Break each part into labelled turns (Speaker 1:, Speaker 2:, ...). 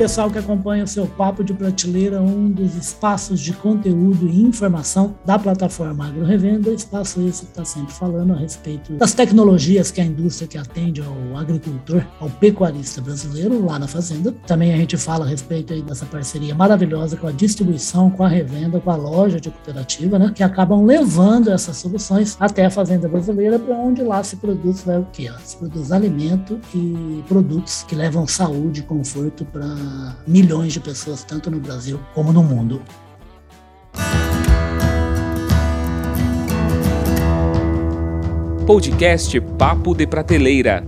Speaker 1: pessoal que acompanha o seu Papo de Prateleira, um dos espaços de conteúdo e informação da plataforma Agro Revenda, espaço esse que está sempre falando a respeito das tecnologias que a indústria que atende ao agricultor, ao pecuarista brasileiro lá na fazenda. Também a gente fala a respeito aí dessa parceria maravilhosa com a distribuição, com a revenda, com a loja de cooperativa, né, que acabam levando essas soluções até a fazenda brasileira, para onde lá se produz vai o quê? Se produz alimento e produtos que levam saúde e conforto para milhões de pessoas, tanto no Brasil como no mundo.
Speaker 2: Podcast Papo de Prateleira.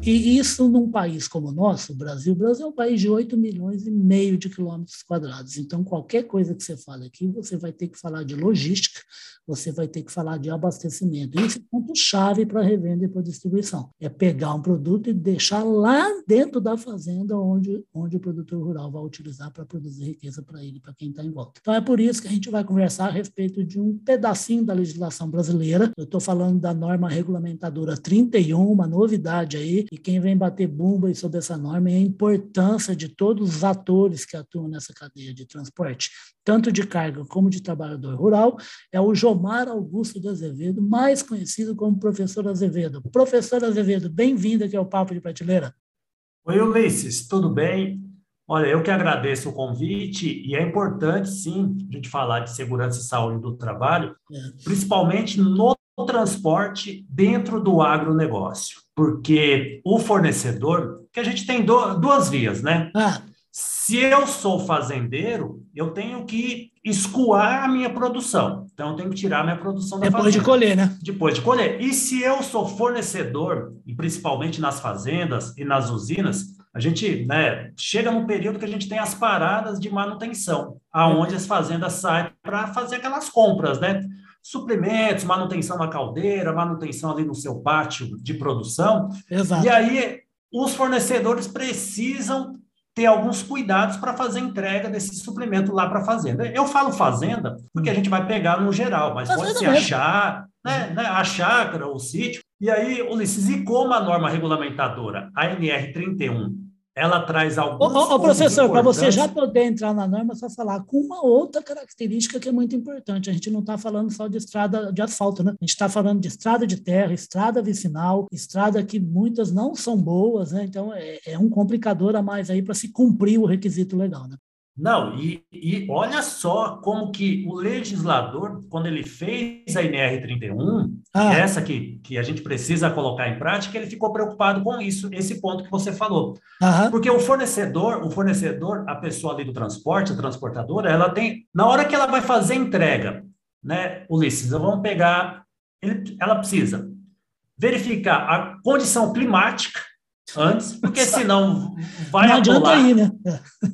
Speaker 1: E isso num país como o nosso, o Brasil, o Brasil é um país de 8 milhões e meio de quilômetros quadrados. Então, qualquer coisa que você fale aqui, você vai ter que falar de logística, você vai ter que falar de abastecimento. Esse é ponto-chave para revenda e para distribuição. É pegar um produto e deixar lá dentro da fazenda onde, onde o produtor rural vai utilizar para produzir riqueza para ele, para quem está em volta. Então é por isso que a gente vai conversar a respeito de um pedacinho da legislação brasileira. Eu estou falando da norma regulamentadora 31, uma novidade aí, e quem vem bater bumba sobre essa norma é a importância de todos os atores que atuam nessa cadeia de transporte, tanto de carga como de trabalhador rural, é o Jomar Augusto de Azevedo, mais conhecido como Professor Azevedo. Professor Azevedo, bem-vindo aqui ao Papo de Prateleira.
Speaker 3: Oi, Ulisses, tudo bem? Olha, eu que agradeço o convite e é importante, sim, a gente falar de segurança e saúde do trabalho, é. principalmente no transporte dentro do agronegócio, porque o fornecedor, que a gente tem duas vias, né? Ah. Se eu sou fazendeiro, eu tenho que escoar a minha produção. Então, eu tenho que tirar a minha produção da
Speaker 1: Depois
Speaker 3: fazenda.
Speaker 1: de colher, né?
Speaker 3: Depois de colher. E se eu sou fornecedor, e principalmente nas fazendas e nas usinas, a gente né, chega num período que a gente tem as paradas de manutenção, aonde as fazendas saem para fazer aquelas compras, né? Suprimentos, manutenção na caldeira, manutenção ali no seu pátio de produção. Exato. E aí, os fornecedores precisam ter alguns cuidados para fazer entrega desse suplemento lá para a fazenda. Eu falo fazenda porque a gente vai pegar no geral, mas pode ser achar, né, né, a chácara, o sítio. E aí, Ulisses, e como a norma regulamentadora, a NR 31, ela traz alguns.
Speaker 1: Ô, ô professor, para você já poder entrar na norma, só falar com uma outra característica que é muito importante. A gente não está falando só de estrada de asfalto, né? A gente está falando de estrada de terra, estrada vicinal, estrada que muitas não são boas, né? Então é, é um complicador a mais aí para se cumprir o requisito legal, né?
Speaker 3: Não, e, e, olha só como que o legislador, quando ele fez a NR31, ah. essa que, que a gente precisa colocar em prática, ele ficou preocupado com isso, esse ponto que você falou. Aham. Porque o fornecedor, o fornecedor, a pessoa ali do transporte, a transportadora, ela tem, na hora que ela vai fazer entrega, né, Ulisses, vamos pegar, ele, ela precisa verificar a condição climática, antes, porque senão vai
Speaker 1: Não adianta aí, né?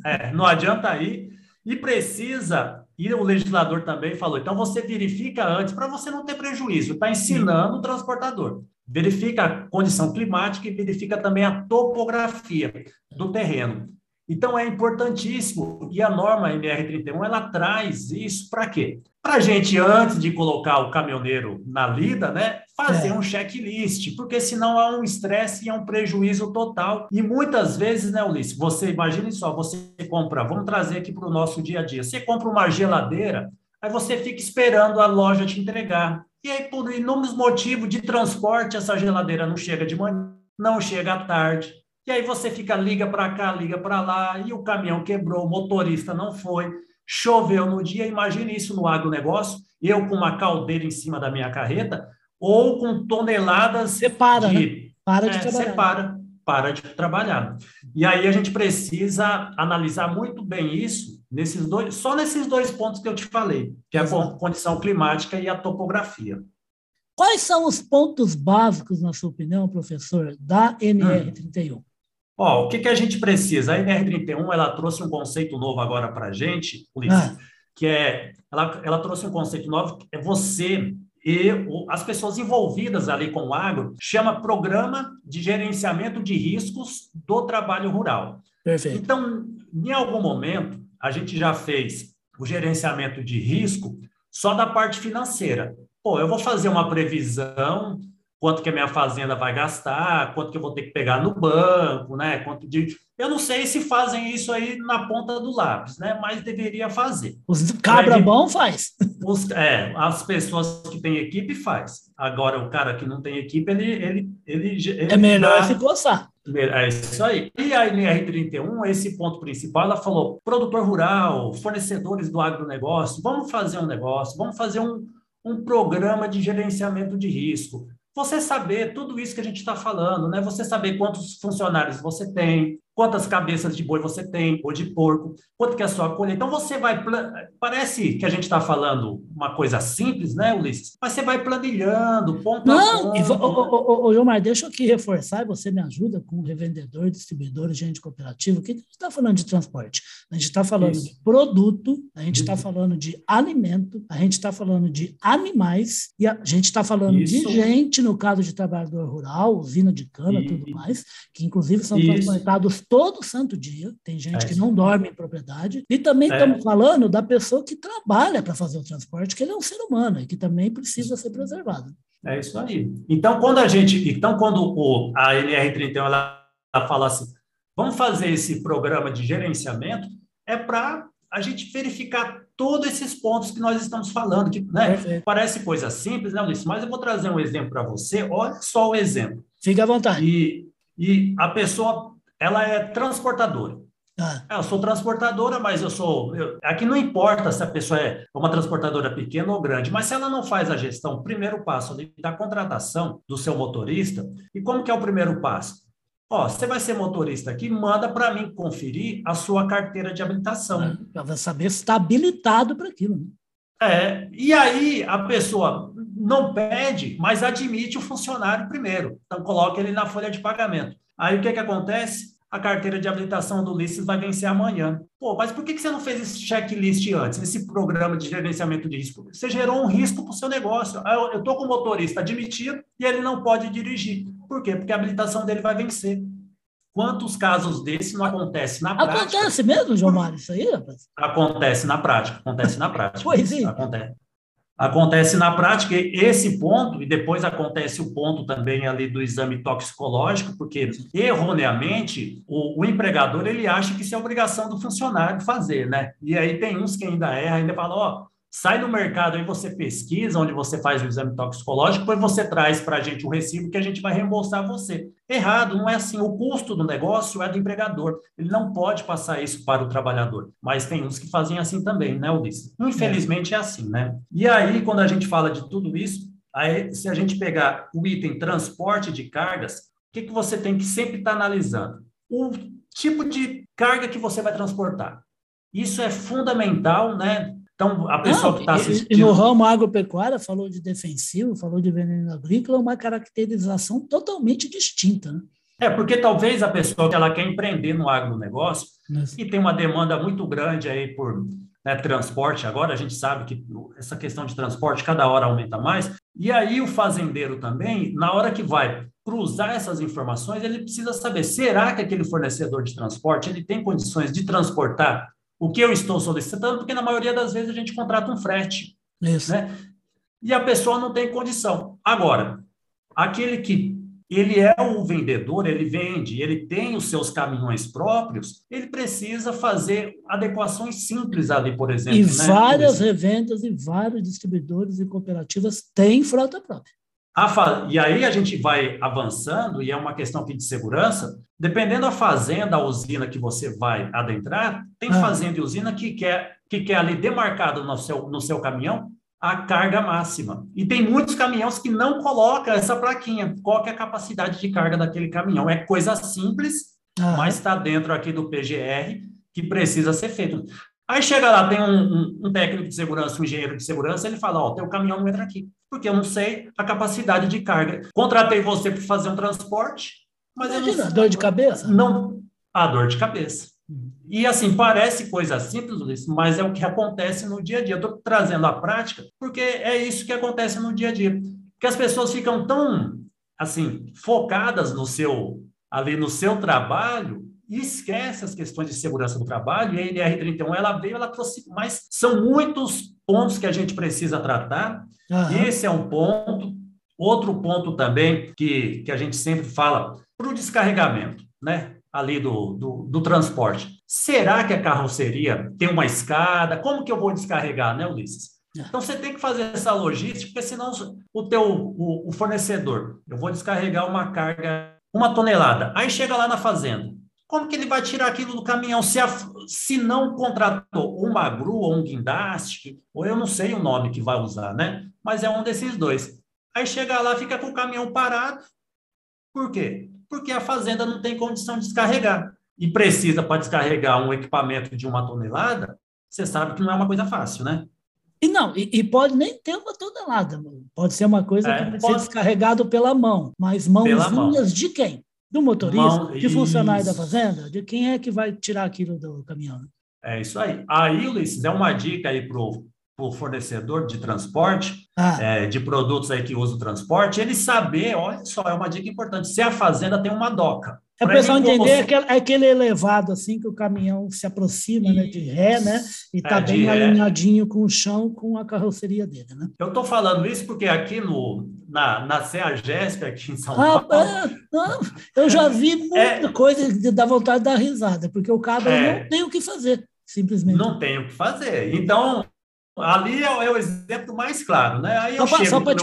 Speaker 3: É, não adianta aí. E precisa, e o legislador também falou, então você verifica antes, para você não ter prejuízo, está ensinando o transportador. Verifica a condição climática e verifica também a topografia do terreno. Então é importantíssimo, e a norma MR31 ela traz isso para quê? Para a gente, antes de colocar o caminhoneiro na lida, né, fazer é. um checklist, porque senão há um estresse e é um prejuízo total. E muitas vezes, né, Ulisses, você imagine só, você compra, vamos trazer aqui para o nosso dia a dia, você compra uma geladeira, aí você fica esperando a loja te entregar. E aí, por inúmeros motivos de transporte, essa geladeira não chega de manhã, não chega à tarde, e aí você fica, liga para cá, liga para lá, e o caminhão quebrou, o motorista não foi, choveu no dia. Imagine isso no agronegócio, eu com uma caldeira em cima da minha carreta, ou com toneladas
Speaker 1: Separa,
Speaker 3: de...
Speaker 1: Né? Para de
Speaker 3: é,
Speaker 1: trabalhar.
Speaker 3: Separa, para de trabalhar. E aí a gente precisa analisar muito bem isso nesses dois, só nesses dois pontos que eu te falei, que é a condição climática e a topografia.
Speaker 1: Quais são os pontos básicos, na sua opinião, professor, da NR31? Hum.
Speaker 3: Ó, o que, que a gente precisa? A NR31 ela trouxe um conceito novo agora para a gente, Ulisses, ah. que é ela, ela trouxe um conceito novo que é você e as pessoas envolvidas ali com o agro chama Programa de Gerenciamento de Riscos do Trabalho Rural. Perfeito. Então, em algum momento, a gente já fez o gerenciamento de risco só da parte financeira. Pô, eu vou fazer uma previsão quanto que a minha fazenda vai gastar, quanto que eu vou ter que pegar no banco, né? Quanto de... Eu não sei se fazem isso aí na ponta do lápis, né? Mas deveria fazer.
Speaker 1: Os cabra Aí, bom faz.
Speaker 3: Os, é, as pessoas que têm equipe faz. Agora, o cara que não tem equipe, ele... ele, ele, ele
Speaker 1: é melhor se coçar.
Speaker 3: É isso aí. E a NR31, esse ponto principal, ela falou: produtor rural, fornecedores do agronegócio, vamos fazer um negócio, vamos fazer um, um programa de gerenciamento de risco você saber tudo isso que a gente está falando, né? Você saber quantos funcionários você tem, quantas cabeças de boi você tem, ou de porco, quanto que é a sua colheita. Então você vai. Parece que a gente está falando uma coisa simples, né, Ulisses? Mas você vai planilhando, ponto
Speaker 1: Não, a ponto. Ô, ô, Gilmar, deixa eu aqui reforçar, você me ajuda com revendedor, distribuidor, gente cooperativo. O que a gente está falando de transporte? A gente está falando Isso. de produto, a gente está falando de alimento, a gente está falando de animais, e a gente está falando Isso. de gente, no caso de trabalhador rural, usina de cana, e tudo mais, que inclusive são Isso. transportados todo santo dia. Tem gente é que não dorme em propriedade. E também é. estamos falando da pessoa que trabalha para fazer o transporte, que ele é um ser humano e que também precisa ser preservado.
Speaker 3: É isso aí. Então, quando a gente. Então, quando o, a NR31 ela, ela fala assim, vamos fazer esse programa de gerenciamento, é para a gente verificar todos esses pontos que nós estamos falando, que né, parece coisa simples, né, Ulisses? Mas eu vou trazer um exemplo para você. Olha só o exemplo.
Speaker 1: Fique à vontade.
Speaker 3: E, e a pessoa ela é transportadora. Ah. É, eu sou transportadora, mas eu sou. Eu, aqui não importa se a pessoa é uma transportadora pequena ou grande, mas se ela não faz a gestão, primeiro passo ali, da contratação do seu motorista, e como que é o primeiro passo? Ó, você vai ser motorista aqui, manda para mim conferir a sua carteira de habilitação. É,
Speaker 1: para saber se está habilitado para aquilo. Né?
Speaker 3: É, e aí a pessoa não pede, mas admite o funcionário primeiro. Então coloca ele na folha de pagamento. Aí o que, que acontece? A carteira de habilitação do Ulisses vai vencer amanhã. Pô, mas por que, que você não fez esse checklist antes, esse programa de gerenciamento de risco? Você gerou um risco para o seu negócio. Eu estou com o motorista admitido e ele não pode dirigir. Por quê? Porque a habilitação dele vai vencer. Quantos casos desse não acontece na
Speaker 1: prática? Acontece mesmo, João Mário, isso aí, rapaz?
Speaker 3: Acontece na prática, acontece na prática.
Speaker 1: pois é.
Speaker 3: Acontece. Acontece na prática esse ponto, e depois acontece o ponto também ali do exame toxicológico, porque erroneamente o, o, empregador ele acha que isso é obrigação do funcionário fazer, né? E aí tem uns que ainda erram, ainda falam, ó, sai no mercado aí você pesquisa onde você faz o exame toxicológico, depois você traz para a gente o recibo que a gente vai reembolsar você. Errado, não é assim. O custo do negócio é do empregador. Ele não pode passar isso para o trabalhador. Mas tem uns que fazem assim também, né, Ulisses? Infelizmente é, é assim, né? E aí, quando a gente fala de tudo isso, aí, se a gente pegar o item transporte de cargas, o que, que você tem que sempre estar tá analisando? O tipo de carga que você vai transportar. Isso é fundamental, né? Então, a pessoa que está assistindo. E
Speaker 1: no ramo agropecuária, falou de defensivo, falou de veneno agrícola, é uma caracterização totalmente distinta. Né?
Speaker 3: É, porque talvez a pessoa que ela quer empreender no agronegócio Isso. e tem uma demanda muito grande aí por né, transporte, agora a gente sabe que essa questão de transporte cada hora aumenta mais, e aí o fazendeiro também, na hora que vai cruzar essas informações, ele precisa saber, será que aquele fornecedor de transporte ele tem condições de transportar o que eu estou solicitando, porque na maioria das vezes a gente contrata um frete. Isso. Né? E a pessoa não tem condição. Agora, aquele que ele é o vendedor, ele vende, ele tem os seus caminhões próprios, ele precisa fazer adequações simples ali, por exemplo.
Speaker 1: E né? várias revendas e vários distribuidores e cooperativas têm frota própria.
Speaker 3: E aí a gente vai avançando, e é uma questão aqui de segurança, dependendo da fazenda, a usina que você vai adentrar, tem ah. fazenda e usina que quer, que quer ali demarcado no seu, no seu caminhão a carga máxima. E tem muitos caminhões que não colocam essa plaquinha, qual é a capacidade de carga daquele caminhão. É coisa simples, ah. mas está dentro aqui do PGR que precisa ser feito. Aí chega lá, tem um, um, um, técnico de segurança, um engenheiro de segurança, ele fala, ó, teu caminhão não entra aqui, porque eu não sei a capacidade de carga. Contratei você para fazer um transporte, mas Imagina, eu não...
Speaker 1: dor de cabeça?
Speaker 3: Não, a dor de cabeça. E assim, parece coisa simples, mas é o que acontece no dia a dia. Eu estou trazendo a prática porque é isso que acontece no dia a dia. Porque as pessoas ficam tão, assim, focadas no seu, ali no seu trabalho, e esquece as questões de segurança do trabalho, e a NR31 ela veio, ela trouxe, mas são muitos pontos que a gente precisa tratar. Uhum. Esse é um ponto. Outro ponto também que, que a gente sempre fala para o descarregamento, né? Ali do, do, do, transporte. Será que a carroceria tem uma escada? Como que eu vou descarregar, né, Ulisses? É. Então você tem que fazer essa logística, porque senão o teu o, o fornecedor, eu vou descarregar uma carga, uma tonelada. Aí chega lá na fazenda. Como que ele vai tirar aquilo do caminhão se, a, se não contratou uma grua ou um guindaste, ou eu não sei o nome que vai usar, né? Mas é um desses dois. Aí chega lá, fica com o caminhão parado. Por quê? Porque a fazenda não tem condição de descarregar. E precisa, para descarregar um equipamento de uma tonelada, você sabe que não é uma coisa fácil, né?
Speaker 1: E não, e, e, pode nem ter uma tonelada, pode ser uma coisa é, que pode... ser descarregado pela mão, mas mãozinhas mão. de quem? Do motorista, mão, de funcionário isso. da fazenda, de quem é que vai tirar aquilo do caminhão?
Speaker 3: É isso aí. Aí, Ulisses, é uma dica aí para o fornecedor de transporte, ah. é, de produtos aí que usa o transporte, ele saber, olha só, é uma dica importante, se a fazenda tem uma doca.
Speaker 1: É o pessoal entender você... aquele, aquele elevado assim que o caminhão se aproxima né, de ré, né? E está é, bem alinhadinho com o chão, com a carroceria dele, né?
Speaker 3: Eu estou falando isso porque aqui no, na, na CEAGESP, aqui em São ah, Paulo... É,
Speaker 1: não, eu já vi muita é, coisa de dar vontade de dar risada, porque o cabra é. não tem o que fazer, simplesmente.
Speaker 3: Não tem o que fazer. Então, ali é, é, o exemplo mais claro, né? Aí
Speaker 1: eu só para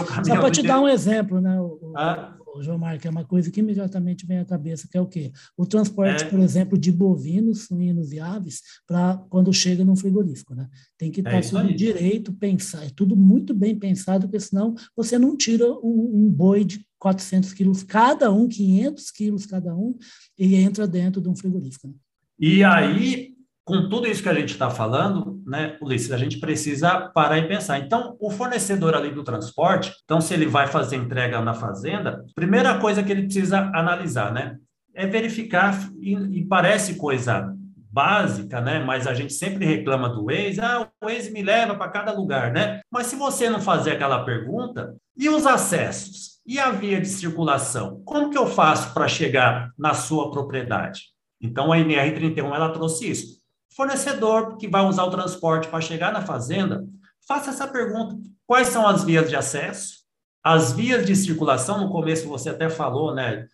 Speaker 1: te, te dar um exemplo, né? O, ah João Marco, é uma coisa que imediatamente vem à cabeça, que é o quê? O transporte, é. por exemplo, de bovinos, suínos e aves para quando chega num frigorífico, né? Tem que estar é tá tudo aí. direito, pensar, é tudo muito bem pensado, porque senão você não tira um, um boi de 400 quilos cada um, 500 quilos cada um, e entra dentro de um frigorífico. Né?
Speaker 3: E aí, com tudo isso que a gente está falando, né, Ulisses, a gente precisa parar e pensar. Então, o fornecedor ali do transporte, então, se ele vai fazer entrega na fazenda, primeira coisa que ele precisa analisar, né, é verificar, e, e parece coisa básica, né? Mas a gente sempre reclama do Waze, ah, o Waze me leva para cada lugar, né? Mas se você não fazer aquela pergunta, e os acessos? E a via de circulação? Como que eu faço para chegar na sua propriedade? Então, a NR31, ela trouxe isso fornecedor que vai usar o transporte para chegar na fazenda, faça essa pergunta: quais são as vias de acesso? As vias de circulação, no começo você até falou, né,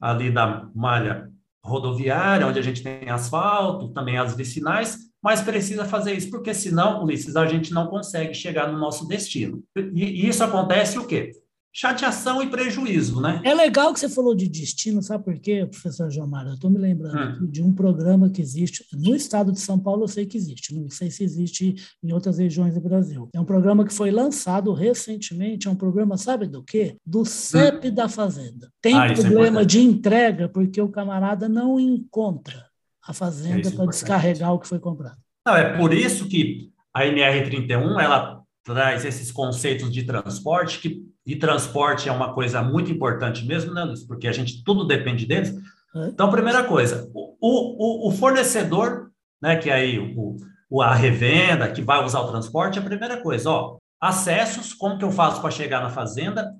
Speaker 3: ali da malha rodoviária, onde a gente tem asfalto, também as vicinais, mas precisa fazer isso, porque senão, Ulisses, a gente não consegue chegar no nosso destino. E, isso acontece o quê? Chateação e prejuízo, né?
Speaker 1: É legal que você falou de destino, sabe por quê, professor Gilmar? Eu estou me lembrando hum. de um programa que existe no estado de São Paulo, eu sei que existe, não sei se existe em outras regiões do Brasil. É um programa que foi lançado recentemente, é um programa, sabe do quê? Do CEP hum. da Fazenda. Tem ah, é problema é de entrega porque o camarada não encontra a fazenda é para descarregar o que foi comprado.
Speaker 3: Não, é por isso que a NR31 ela traz esses conceitos de transporte que e transporte é uma coisa muito importante mesmo, né, Luiz? Porque a gente tudo depende deles. É. Então, primeira coisa, o, o, o fornecedor, né, que é aí o, o, a revenda, que vai usar o transporte, a primeira coisa, ó, acessos, como que eu faço para chegar na fazenda,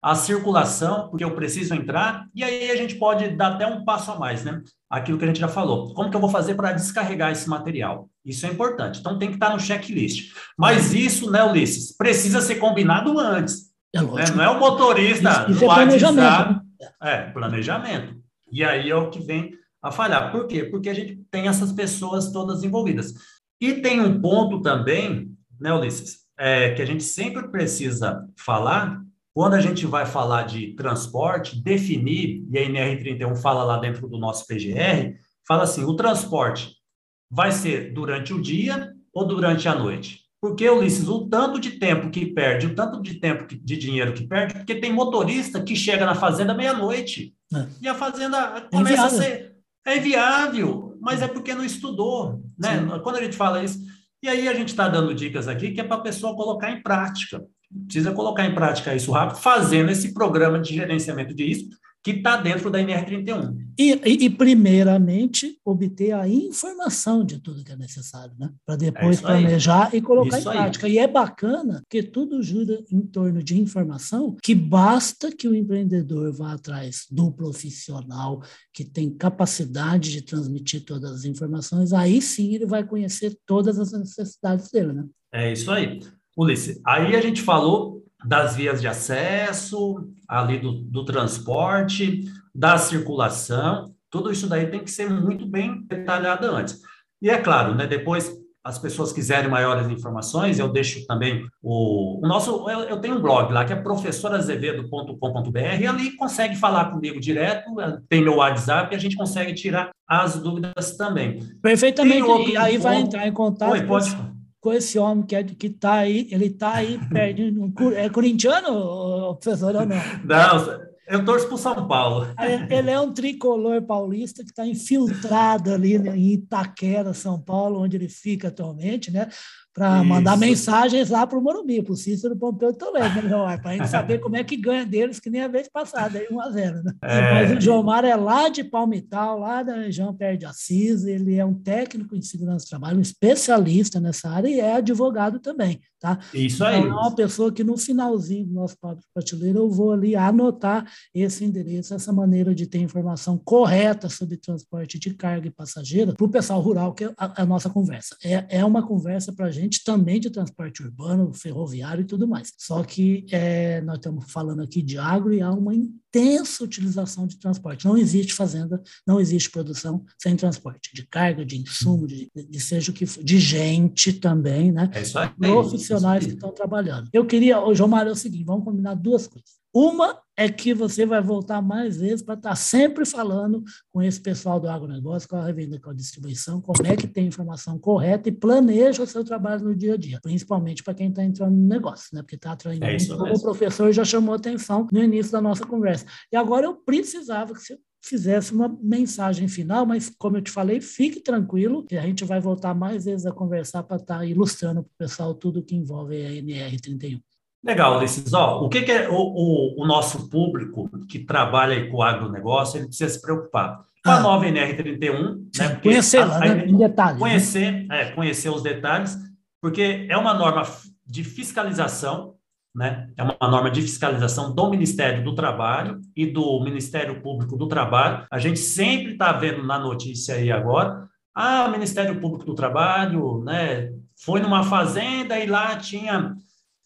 Speaker 3: a circulação, porque eu preciso entrar, e aí a gente pode dar até um passo a mais, né? Aquilo que a gente já falou. Como que eu vou fazer para descarregar esse material? Isso é importante. Então tem que estar no checklist. Mas isso, né, Ulisses, precisa ser combinado antes. É lógico. Não é o motorista isso, isso é planejamento. Né? É, planejamento. E aí é o que vem a falhar. Por quê? Porque a gente tem essas pessoas todas envolvidas. E tem um ponto também, né, Ulisses, é, que a gente sempre precisa falar, quando a gente vai falar de transporte, definir, e a NR31 fala lá dentro do nosso PGR, fala assim, o transporte vai ser durante o dia ou durante a noite? Porque, Ulisses, o tanto de tempo que perde, o tanto de tempo que, de dinheiro que perde, porque tem motorista que chega na fazenda meia-noite. É. E a fazenda começa é a ser. É viável, mas é porque não estudou. Né? Quando a gente fala isso. E aí a gente está dando dicas aqui que é para a pessoa colocar em prática. Precisa colocar em prática isso rápido, fazendo esse programa de gerenciamento de risco que está dentro da NR31.
Speaker 1: E, e, e, primeiramente, obter a informação de tudo que é necessário, né? Para depois é planejar e colocar isso em prática. Aí. E é bacana que tudo gira em torno de informação que basta que o empreendedor vá atrás do profissional que tem capacidade de transmitir todas as informações, aí sim ele vai conhecer todas as necessidades dele, né?
Speaker 3: É isso aí. Ulisses, aí a gente falou das vias de acesso, ali do, do transporte, da circulação, tudo isso daí tem que ser muito bem detalhado antes. E é claro, né, depois as pessoas quiserem maiores informações, eu deixo também o, o nosso. Eu, eu, tenho um blog lá que é professorazevedo.com.br, e ali consegue falar comigo direto, tem meu WhatsApp e a gente consegue tirar as dúvidas também.
Speaker 1: Perfeitamente. Outro, e aí vai entrar em contato. Oi, pode com esse homem que é, que está aí, ele está aí perto, é corintiano, professor, ou não?
Speaker 3: Não, eu torço para o São Paulo.
Speaker 1: Ele é um tricolor paulista que está infiltrado ali em Itaquera, São Paulo, onde ele fica atualmente, né? Para mandar mensagens lá para o Morumbi, para o Cícero Pompeu Toledo, né, para a gente saber como é que ganha deles, que nem a vez passada, aí 1 a 0 né? É... Mas o Jomar é lá de Palmital, lá da região perto de Assis, ele é um técnico em segurança do trabalho, um especialista nessa área e é advogado também, tá?
Speaker 3: Isso aí.
Speaker 1: Então, é uma pessoa que no finalzinho do nosso papo de prateleira eu vou ali anotar esse endereço, essa maneira de ter informação correta sobre transporte de carga e passageiro para o pessoal rural, que é a, a nossa conversa. É, é uma conversa para a gente também de transporte urbano, ferroviário e tudo mais. Só que é, nós estamos falando aqui de agro e há uma intensa utilização de transporte. Não existe fazenda, não existe produção sem transporte, de carga, de insumo, de, de seja o que for, de gente também, né?
Speaker 3: É isso aí.
Speaker 1: Profissionais que estão trabalhando. Eu queria, ô João Mário, é o seguinte, vamos combinar duas coisas. Uma é que você vai voltar mais vezes para estar sempre falando com esse pessoal do agronegócio, com a revenda, com a distribuição, como é que tem informação correta e planeja o seu trabalho no dia a dia, principalmente para quem está entrando no negócio, né? Porque está atraindo é como o professor já chamou atenção no início da nossa conversa. E agora eu precisava que você fizesse uma mensagem final, mas como eu te falei, fique tranquilo, que a gente vai voltar mais vezes a conversar para estar ilustrando para o pessoal tudo que envolve a NR31.
Speaker 3: Legal, Ulisses. Ó, o que, que é o, o, o, nosso público que trabalha com o agronegócio, ele precisa se preocupar. Com a ah. nova NR31, né?
Speaker 1: Conhecer lá, né? em detalhes. Né?
Speaker 3: Conhecer, né? é, conhecer os detalhes, porque é uma norma de fiscalização, né? É uma norma de fiscalização do Ministério do Trabalho e do Ministério Público do Trabalho. A gente sempre está vendo na notícia aí agora, ah, o Ministério Público do Trabalho, né? Foi numa fazenda e lá tinha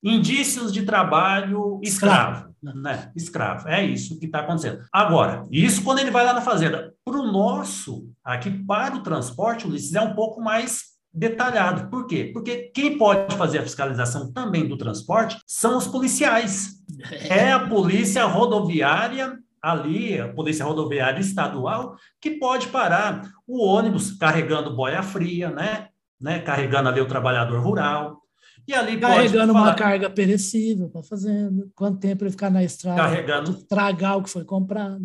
Speaker 3: indícios de trabalho escravo, né? Escravo. É isso que está acontecendo. Agora, isso quando ele vai lá na fazenda. Para o nosso, aqui para o transporte, Ulisses, é um pouco mais detalhado. Por quê? Porque quem pode fazer a fiscalização também do transporte são os policiais. É a polícia rodoviária ali, a Polícia Rodoviária Estadual, que pode parar o ônibus carregando boia fria, né? né? Carregando ali o trabalhador rural,
Speaker 1: e ali Carregando uma carga perecível para fazenda. Quanto tempo ele ficar na estrada?
Speaker 3: Carregando.
Speaker 1: Tragar o que foi comprado.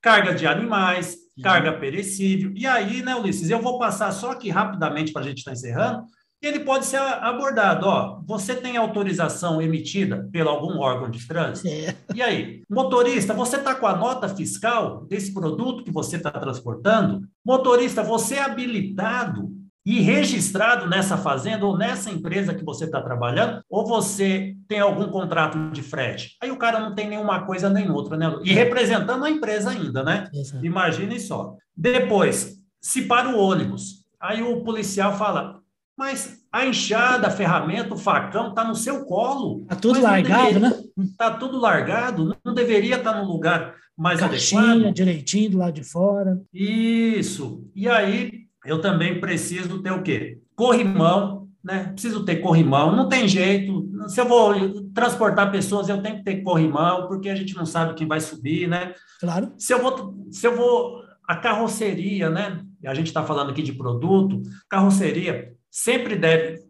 Speaker 3: Carga de animais, Sim. carga perecível. E aí, né, Ulisses, eu vou passar só aqui rapidamente para a gente estar tá encerrando. E ele pode ser abordado. Ó, você tem autorização emitida pelo algum órgão de trânsito? É. E aí, motorista, você está com a nota fiscal desse produto que você está transportando? Motorista, você é habilitado e registrado nessa fazenda ou nessa empresa que você está trabalhando, ou você tem algum contrato de frete. Aí o cara não tem nenhuma coisa nem outra, né? E representando a empresa ainda, né? Exato. Imaginem só. Depois, se para o ônibus, aí o policial fala, mas a enxada, a ferramenta, o facão está no seu colo.
Speaker 1: Está tudo largado, deveria, né?
Speaker 3: Está tudo largado, não deveria estar tá no lugar mais
Speaker 1: Caixinha,
Speaker 3: adequado.
Speaker 1: direitinho do lado de fora.
Speaker 3: Isso. E aí eu também preciso ter o quê? Corrimão, né? Preciso ter corrimão, não tem jeito. Se eu vou transportar pessoas, eu tenho que ter corrimão, porque a gente não sabe quem vai subir, né?
Speaker 1: Claro.
Speaker 3: Se eu vou, se eu vou a carroceria, né? A gente está falando aqui de produto, carroceria sempre deve,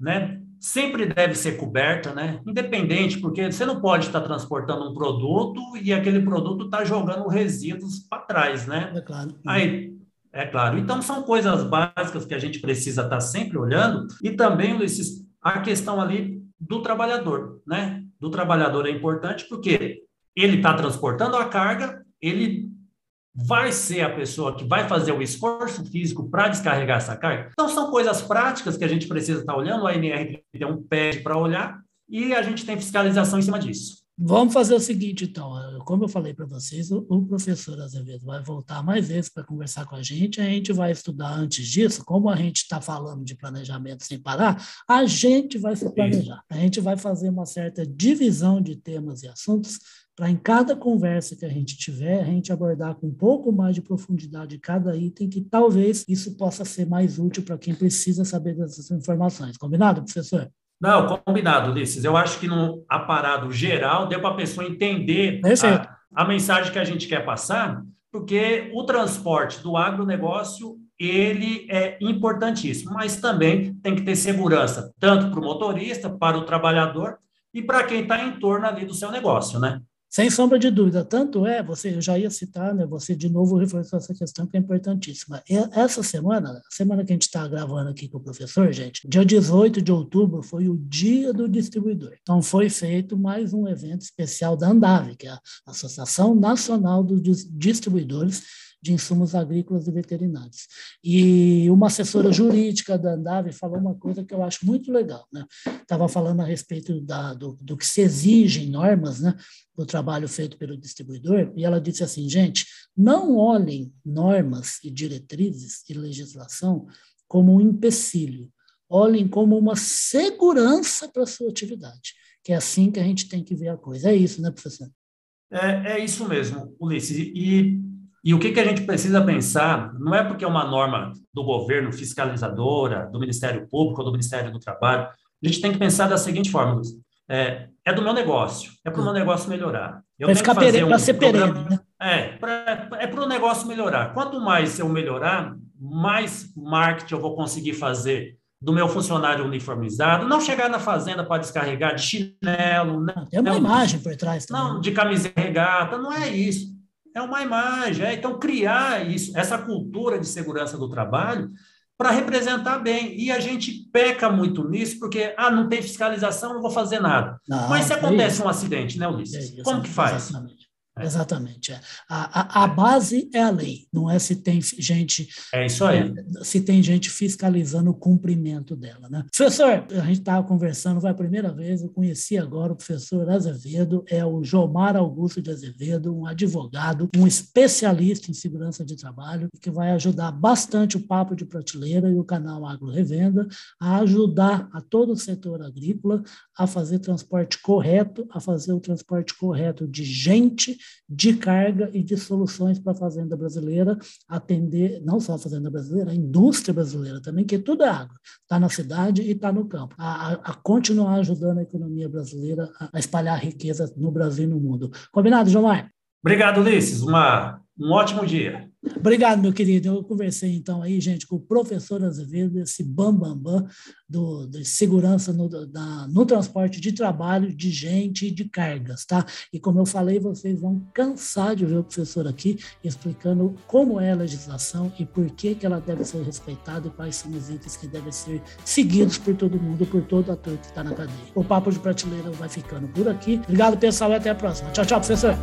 Speaker 3: né? Sempre deve ser coberta, né? Independente, porque você não pode estar transportando um produto e aquele produto está jogando resíduos para trás, né?
Speaker 1: É claro.
Speaker 3: Aí é claro. Então, são coisas básicas que a gente precisa estar sempre olhando. E também, Ulisses, a questão ali do trabalhador, né? Do trabalhador é importante porque ele está transportando a carga, ele vai ser a pessoa que vai fazer o esforço físico para descarregar essa carga. Então, são coisas práticas que a gente precisa estar olhando, a NR31 pede para olhar, e a gente tem fiscalização em cima disso.
Speaker 1: Vamos fazer o seguinte, então. Como eu falei para vocês, o, professor Azevedo vai voltar mais vezes para conversar com a gente. A gente vai estudar antes disso. Como a gente está falando de planejamento sem parar, a gente vai se planejar. A gente vai fazer uma certa divisão de temas e assuntos para em cada conversa que a gente tiver, a gente abordar com um pouco mais de profundidade cada item, que talvez isso possa ser mais útil para quem precisa saber dessas informações. Combinado, professor?
Speaker 3: Não, combinado, Ulisses. Eu acho que no aparado geral deu para a pessoa entender a, a, mensagem que a gente quer passar, porque o transporte do agronegócio ele é importantíssimo, mas também tem que ter segurança, tanto para o motorista, para o trabalhador e para quem está em torno ali do seu negócio, né?
Speaker 1: Sem sombra de dúvida, tanto é, você, eu já ia citar, né, você de novo reforçou essa questão que é importantíssima. Essa semana, a semana que a gente está gravando aqui com o professor, gente, dia 18 de outubro foi o dia do distribuidor. Então foi feito mais um evento especial da Andave, que é a Associação Nacional dos Distribuidores, de insumos agrícolas e veterinários. E uma assessora jurídica da Andave falou uma coisa que eu acho muito legal, né? Estava falando a respeito da, do, do que se exige em normas, né? Do trabalho feito pelo distribuidor, e ela disse assim, gente, não olhem normas e diretrizes e legislação como um empecilho, olhem como uma segurança para a sua atividade, que é assim que a gente tem que ver a coisa. É isso, né, professor?
Speaker 3: É, é isso mesmo, Ulisses. E e o que, que a gente precisa pensar, não é porque é uma norma do governo fiscalizadora, do Ministério Público ou do Ministério do Trabalho, a gente tem que pensar da seguinte forma, Luiz, é, é do meu negócio, é para o meu negócio melhorar.
Speaker 1: Eu vai ficar perene, um para ser programa, perene, né?
Speaker 3: É, pra, é para o negócio melhorar. Quanto mais eu melhorar, mais marketing eu vou conseguir fazer do meu funcionário uniformizado, não chegar na fazenda para descarregar de chinelo,
Speaker 1: não, tem uma não, imagem por trás
Speaker 3: também. Não, de camiseta regata, não é isso é uma imagem. É, então, criar isso, essa cultura de segurança do trabalho para representar bem. E a gente peca muito nisso, porque, ah, não tem fiscalização, não vou fazer nada. Não, Mas se acontece é um acidente, né, Ulisses? É Como que faz?
Speaker 1: Exatamente. É. Exatamente. É. A, a, a, base é a lei, não é se tem gente.
Speaker 3: É isso aí.
Speaker 1: É, se tem gente fiscalizando o cumprimento dela. Né? Professor, a gente estava conversando, foi a primeira vez, eu conheci agora o professor Azevedo, é o Jomar Augusto de Azevedo, um advogado, um especialista em segurança de trabalho, que vai ajudar bastante o Papo de Prateleira e o canal Agro Revenda a ajudar a todo o setor agrícola a fazer transporte correto, a fazer o transporte correto de gente de carga e de soluções para a fazenda brasileira, atender não só a fazenda brasileira, a indústria brasileira também, que tudo é água, está na cidade e está no campo, a, a, continuar ajudando a economia brasileira a, a espalhar riqueza no Brasil e no mundo. Combinado, João Mar?
Speaker 3: Obrigado, Ulisses. Uma, um ótimo dia.
Speaker 1: Obrigado, meu querido. Eu conversei então aí, gente, com o professor Azevedo, esse bambambam bam, bam do, de segurança no, da, no transporte de trabalho, de gente e de cargas, tá? E como eu falei, vocês vão cansar de ver o professor aqui explicando como é a legislação e por que, que ela deve ser respeitada e quais são os itens que devem ser seguidos por todo mundo, por todo ator que está na cadeia. O Papo de Prateleira vai ficando por aqui. Obrigado, pessoal, e até a próxima. Tchau, tchau, professor.